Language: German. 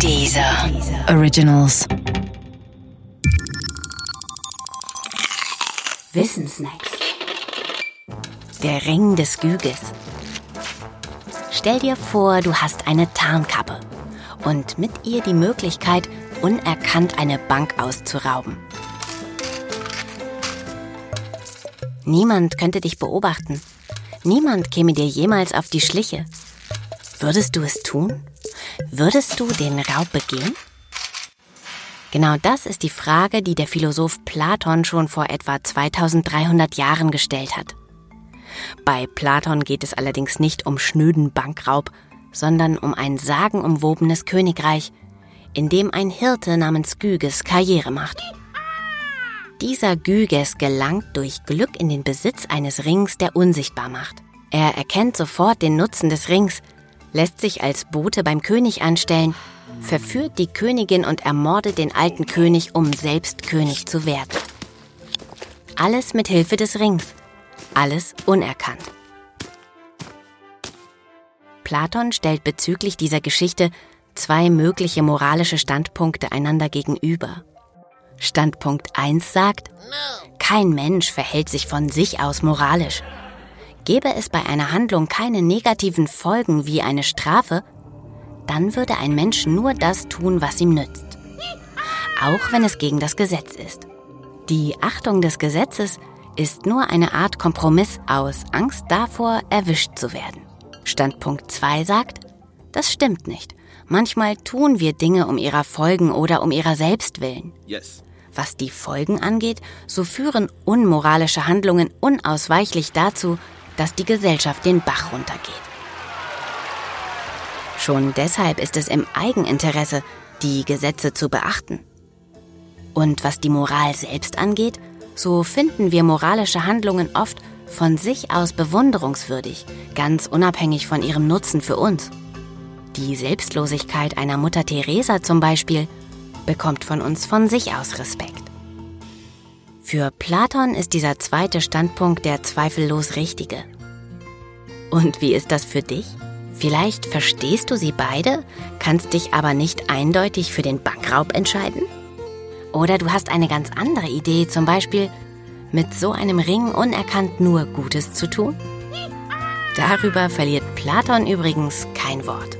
Dieser Originals. Wissensnacks. Der Ring des Güges. Stell dir vor, du hast eine Tarnkappe und mit ihr die Möglichkeit, unerkannt eine Bank auszurauben. Niemand könnte dich beobachten. Niemand käme dir jemals auf die Schliche. Würdest du es tun? Würdest du den Raub begehen? Genau das ist die Frage, die der Philosoph Platon schon vor etwa 2300 Jahren gestellt hat. Bei Platon geht es allerdings nicht um schnöden Bankraub, sondern um ein sagenumwobenes Königreich, in dem ein Hirte namens Gyges Karriere macht. Dieser Gyges gelangt durch Glück in den Besitz eines Rings, der unsichtbar macht. Er erkennt sofort den Nutzen des Rings, lässt sich als Bote beim König anstellen, verführt die Königin und ermordet den alten König, um selbst König zu werden. Alles mit Hilfe des Rings, alles unerkannt. Platon stellt bezüglich dieser Geschichte zwei mögliche moralische Standpunkte einander gegenüber. Standpunkt 1 sagt, kein Mensch verhält sich von sich aus moralisch. Gäbe es bei einer Handlung keine negativen Folgen wie eine Strafe, dann würde ein Mensch nur das tun, was ihm nützt. Auch wenn es gegen das Gesetz ist. Die Achtung des Gesetzes ist nur eine Art Kompromiss aus Angst davor, erwischt zu werden. Standpunkt 2 sagt, das stimmt nicht. Manchmal tun wir Dinge um ihrer Folgen oder um ihrer selbst willen. Yes. Was die Folgen angeht, so führen unmoralische Handlungen unausweichlich dazu, dass die Gesellschaft den Bach runtergeht. Schon deshalb ist es im Eigeninteresse, die Gesetze zu beachten. Und was die Moral selbst angeht, so finden wir moralische Handlungen oft von sich aus bewunderungswürdig, ganz unabhängig von ihrem Nutzen für uns. Die Selbstlosigkeit einer Mutter Teresa zum Beispiel bekommt von uns von sich aus Respekt. Für Platon ist dieser zweite Standpunkt der zweifellos richtige. Und wie ist das für dich? Vielleicht verstehst du sie beide, kannst dich aber nicht eindeutig für den Bankraub entscheiden? Oder du hast eine ganz andere Idee, zum Beispiel mit so einem Ring unerkannt nur Gutes zu tun? Darüber verliert Platon übrigens kein Wort.